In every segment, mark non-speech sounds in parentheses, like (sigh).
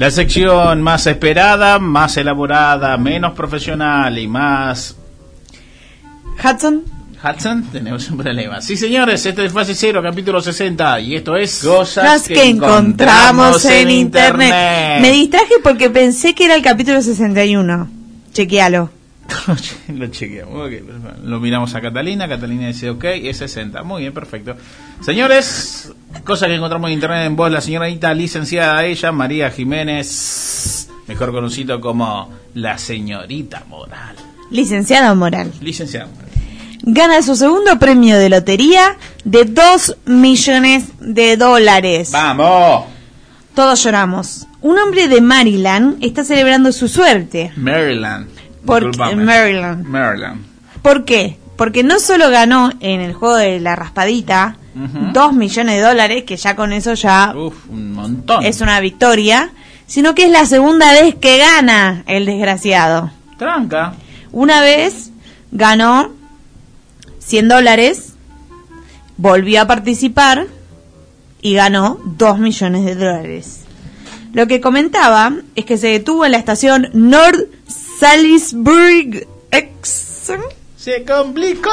La sección más esperada, más elaborada, menos profesional y más... Hudson. Hudson, tenemos un problema. Sí, señores, este es Fase Cero, capítulo 60, y esto es... Cosas que, encontramos en internet. Me distraje porque pensé que era el capítulo 61. Chequealo. (laughs) lo chequeamos, okay, lo miramos a Catalina, Catalina dice ok, es 60, muy bien, perfecto. Señores, cosas que encontramos en internet en voz, la señorita licenciada ella, María Jiménez, mejor conocido como la señorita Moral. Licenciada Moral. Licenciada Moral. Gana su segundo premio de lotería de 2 millones de dólares. ¡Vamos! Todos lloramos. Un hombre de Maryland está celebrando su suerte. Maryland. Porque, Maryland. Maryland. ¿Por qué? Porque no solo ganó en el juego de la raspadita 2 millones de dólares, que ya con eso ya un montón. es una victoria, sino que es la segunda vez que gana el desgraciado. Tranca. Una vez ganó 100 dólares, volvió a participar y ganó 2 millones de dólares. Lo que comentaba es que se detuvo en la estación North Salisbury X. Se complicó.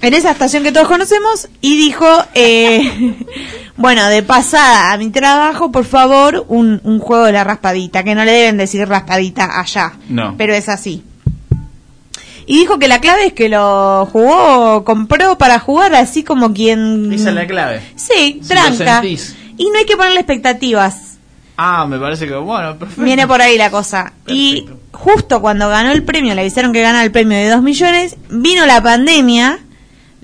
En esa estación que todos conocemos y dijo, eh, (laughs) bueno, de pasada a mi trabajo, por favor, un, un juego de la raspadita, que no le deben decir raspadita allá. No. Pero es así. Y dijo que la clave es que lo jugó, compró para jugar así como quien... Esa es la clave. Sí, Si tranca. lo sentís. Y no hay que ponerle expectativas. Ah, me parece que, bueno, perfecto. Viene por ahí la cosa. Y justo cuando ganó el premio, le avisaron que ganaba el premio de 2 millones, vino la pandemia,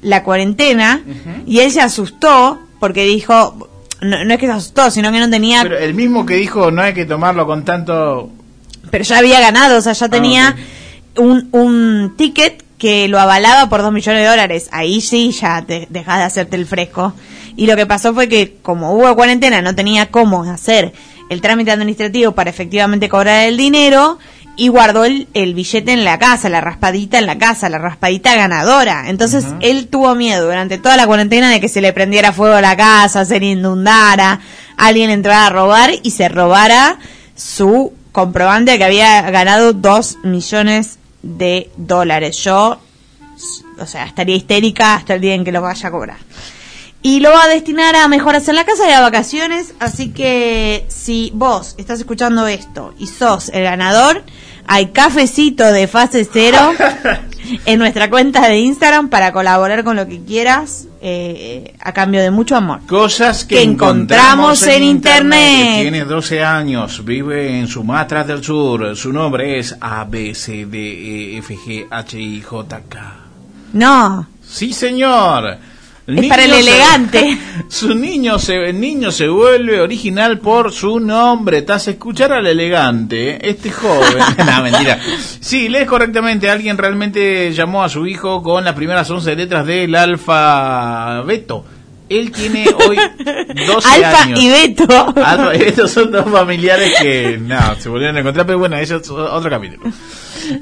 la cuarentena, y él se asustó porque dijo, no, no es que se asustó, sino que no tenía, Pero pero, el mismo que dijo, no hay que tomarlo con tanto... ya había ganado, o sea, ya tenía Ah, un, un ticket que lo avalaba por 2 millones de dólares. Ahí sí ya te dejas de hacerte el fresco. Y lo que pasó fue que como hubo cuarentena, no tenía cómo hacer el trámite administrativo para efectivamente cobrar el dinero y guardó el, el billete en la casa, la raspadita en la casa, la raspadita ganadora. Entonces él tuvo miedo durante toda la cuarentena de que se le prendiera fuego a la casa, se le inundara, alguien entrara a robar y se robara su comprobante de que había ganado dos millones de dólares. Yo, o sea, estaría histérica hasta el día en que lo vaya a cobrar. Y lo va a destinar a mejoras en la casa y a vacaciones. Así que si vos estás escuchando esto y sos el ganador, hay cafecito de fase cero (laughs) en nuestra cuenta de Instagram para colaborar con lo que quieras eh, a cambio de mucho amor. Cosas que, Que encontramos en internet. Tiene 12 años, vive en Sumatra del Sur. Su nombre es A, B, C, D, E, F, G, H, I, J, K. No, Sí, señor. Es para el se- elegante. (laughs) su niño se, el niño se vuelve original por su nombre. Tras escuchar al elegante, este joven. (laughs) no, mentira. Sí, lees correctamente. Alguien realmente llamó a su hijo con las primeras 11 letras del alfabeto. Él tiene hoy 12 Alfa años. y Beto. Alfa y Beto (laughs) son dos familiares que no, se volvieron a encontrar, pero bueno, eso es otro capítulo.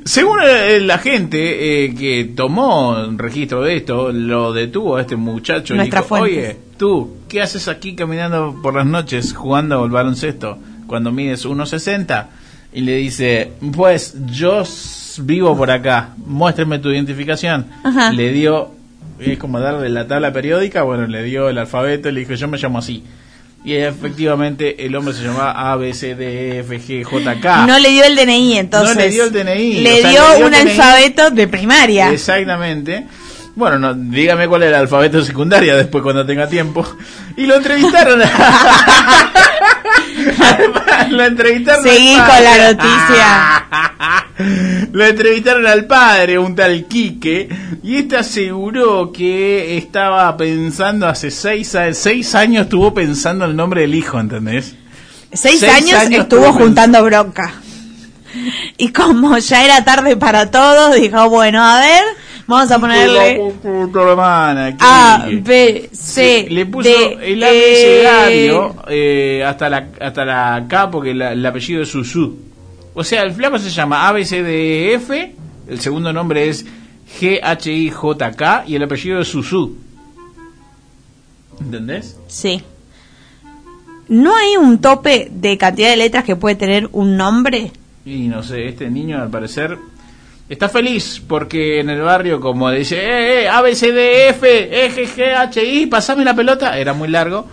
Según la gente eh, que tomó registro de esto, lo detuvo a este muchacho y Nuestras dijo, fuentes. oye, tú, ¿qué haces aquí caminando por las noches jugando al baloncesto cuando mides 1,60? Y le dice, pues yo vivo por acá, muéstrame tu identificación. Ajá. Le dio, es como darle la tabla periódica, bueno, le dio el alfabeto y le dijo, yo me llamo así. Y efectivamente el hombre se llamaba A, B, C, D, E, F, G, J, K. No le dio el DNI, entonces. No le dio el DNI, Le sea, dio le dio un DNI. alfabeto de primaria. Exactamente. Bueno, no, dígame cuál es el alfabeto de secundaria después cuando tenga tiempo. Y lo entrevistaron. (laughs) (laughs) lo entrevistaron. al Seguí padre. con la (laughs) lo entrevistaron al padre, un tal Quique, y este aseguró que estaba pensando hace seis, seis años, estuvo pensando el nombre del hijo, ¿entendés? Seis, Seis años, años estuvo tuvo juntando bronca. Y como ya era tarde para todos, dijo, bueno, a ver, vamos a ponerle A. B, C, le puso D, el E. abecedario eh, hasta la hasta la K porque la- el apellido es Susu. O sea, el flaco se llama ABCDF, el segundo nombre es GHIJK y el apellido es Susu. ¿Entendés? Sí. ¿No hay un tope de cantidad de letras que puede tener un nombre? Y no sé, este niño al parecer está feliz porque en el barrio como dice, eh, eh, A, B, C, D, F, E, G, G, H, I, pasame la pelota, era muy largo.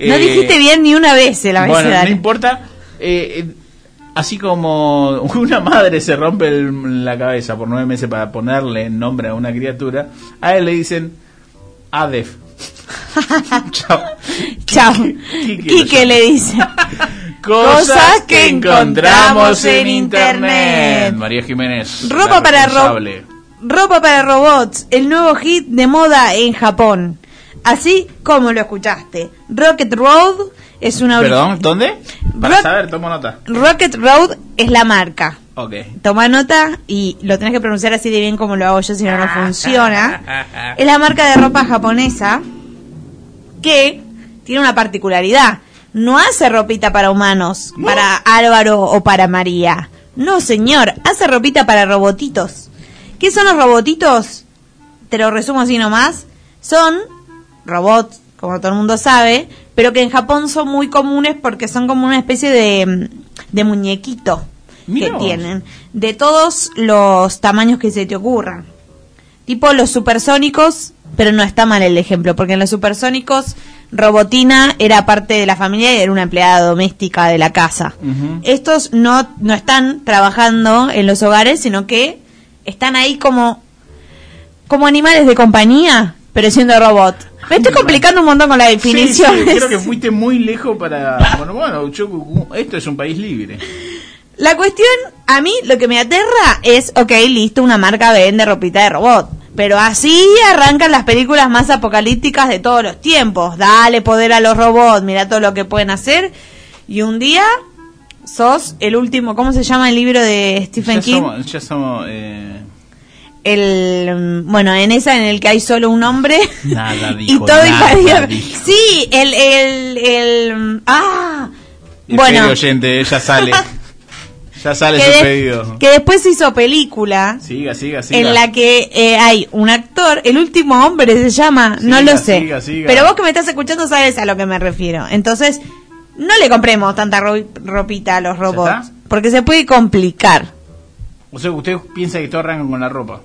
No Eh, dijiste bien ni una vez el Bueno, no abecedario. importa. Eh, eh, así como (laughs) una madre se rompe el- la cabeza por nueve meses para ponerle nombre a una criatura, a él le dicen Adef. (laughs) Chao. Chao. Quique lo Quique le dice. (laughs) Cosas que encontramos en internet. María Jiménez. Ropa para ro- responsable. ropa para robots, el nuevo hit de moda en Japón. Así como lo escuchaste. Rocket Road es una Perdón, ¿dónde? Para Rock- saber, tomo nota. Rocket Road es la marca. Ok. Toma nota y lo tenés que pronunciar así de bien como lo hago yo, si no, no funciona. (laughs) Es la marca de ropa japonesa que tiene una particularidad. No hace ropita para humanos, para Álvaro o para María. No, señor, hace ropita para robotitos. ¿Qué son los robotitos? Te lo resumo así nomás. Son robots, como todo el mundo sabe, pero que en Japón son muy comunes porque son como una especie de, mm, de muñequito Mirá que vos. tienen. De todos los tamaños que se te ocurran. Tipo los supersónicos, pero no está mal el ejemplo, porque en los supersónicos Robotina era parte de la familia y era una empleada doméstica de la casa. Estos no, no están trabajando en los hogares, sino que están ahí como, como animales de compañía, pero siendo robot. Me estoy complicando un montón con la Sí, definición. sí, creo que fuiste muy lejos para... Bueno, bueno, yo- esto es un país libre. La cuestión, a mí lo que me aterra es, ok, listo, una marca vende ropita de robot. Pero así arrancan las películas más apocalípticas de todos los tiempos. Dale poder a los robots, mira todo lo que pueden hacer. Y un día sos el último, ¿cómo se llama el libro de Stephen ya King? Somos, ya somos... eh, El, bueno, en esa en el que hay solo un hombre. Nada (laughs) y dijo, todo nada dijo. Sí, el, el, el, ah, bueno. oyente, ya sale. (laughs) ya sale que, su pedido. que después se hizo película Siga, siga, siga. en la que eh, hay un actor, el último hombre se llama, no lo sé. siga, siga. Pero vos que me estás escuchando sabes a lo que me refiero. Entonces, no le compremos tanta ro- ropita a los robots, porque se puede complicar. O sea, usted piensa que todo arranca con la ropa.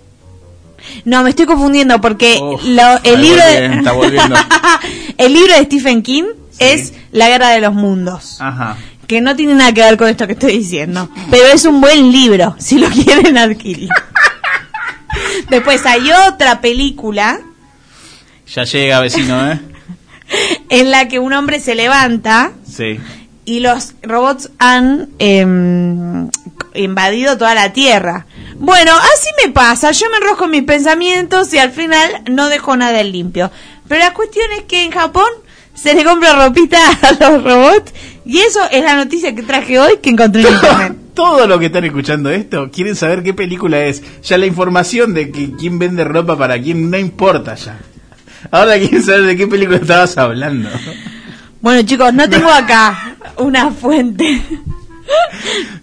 No, me estoy confundiendo porque Uf, lo- el libro de, está volviendo. (laughs) el libro de Stephen King Sí. es La guerra de los mundos. Ajá. Que no tiene nada que ver con esto que estoy diciendo. Pero es un buen libro, (laughs) si lo quieren adquirir. (laughs) Después hay otra película Ya llega, vecino, ¿eh? (laughs) en la que un hombre se levanta Sí. y los robots han em, invadido toda la Tierra. Bueno, así me pasa, yo me enrosco en mis pensamientos y al final no dejo nada limpio. Pero la cuestión es que en Japón se le compra ropita (laughs) a los robots y eso es la noticia que traje hoy que encontré en internet. (laughs) Todo lo que están escuchando esto quieren saber qué película es. Ya la información de que quién vende ropa para quién no importa ya. Ahora quieren saber de qué película estabas hablando. Bueno chicos, no tengo acá una fuente. (laughs)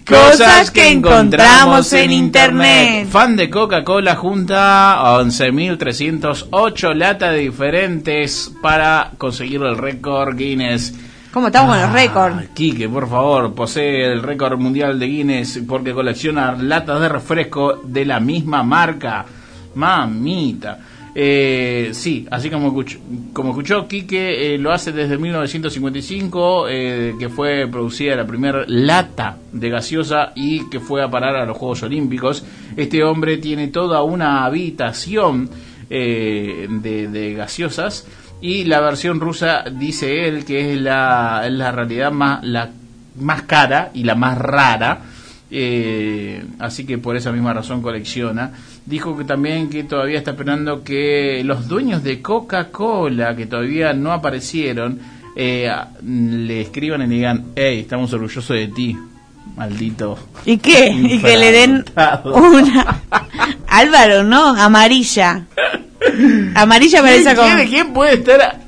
Fan de Coca-Cola junta 11.308 latas diferentes para conseguir el récord Guinness. ¿Cómo estamos con los Ah, récords? Quique, por favor, posee el récord mundial de Guinness porque colecciona latas de refresco de la misma marca. Mamita. Eh, sí, así como escuchó, como escuchó Quique, eh, lo hace desde 1955, eh, que fue producida la primera lata de gaseosa y que fue a parar a los Juegos Olímpicos. Este hombre tiene toda una habitación eh, de, de gaseosas y la versión rusa dice él que es la, la realidad más, la más cara y la más rara. Eh, así que por esa misma razón colecciona. Dijo que también que todavía está esperando que los dueños de Coca-Cola, que todavía no aparecieron, eh, le escriban y le digan, hey, estamos orgullosos de ti, maldito. ¿Y qué? Y que le den una... (laughs) Álvaro, ¿no? Amarilla. Amarilla parece. ¿Quién, quién puede estar?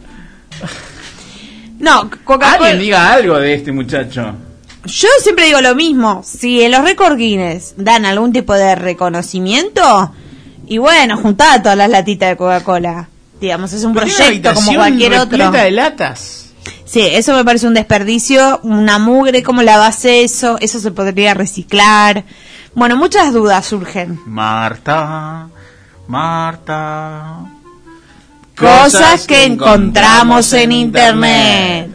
No, Coca-Cola... Alguien diga algo de este muchacho. Yo siempre digo lo mismo, si en los récord Guinness dan algún tipo de reconocimiento, y bueno, juntada todas las latitas de Coca-Cola. Digamos, es un Pero proyecto como cualquier otro. de latas. Sí, eso me parece un desperdicio, una mugre, ¿cómo lavas eso? Eso se podría reciclar. Bueno, muchas dudas surgen. Marta, Marta. Cosas, que, encontramos, en, internet.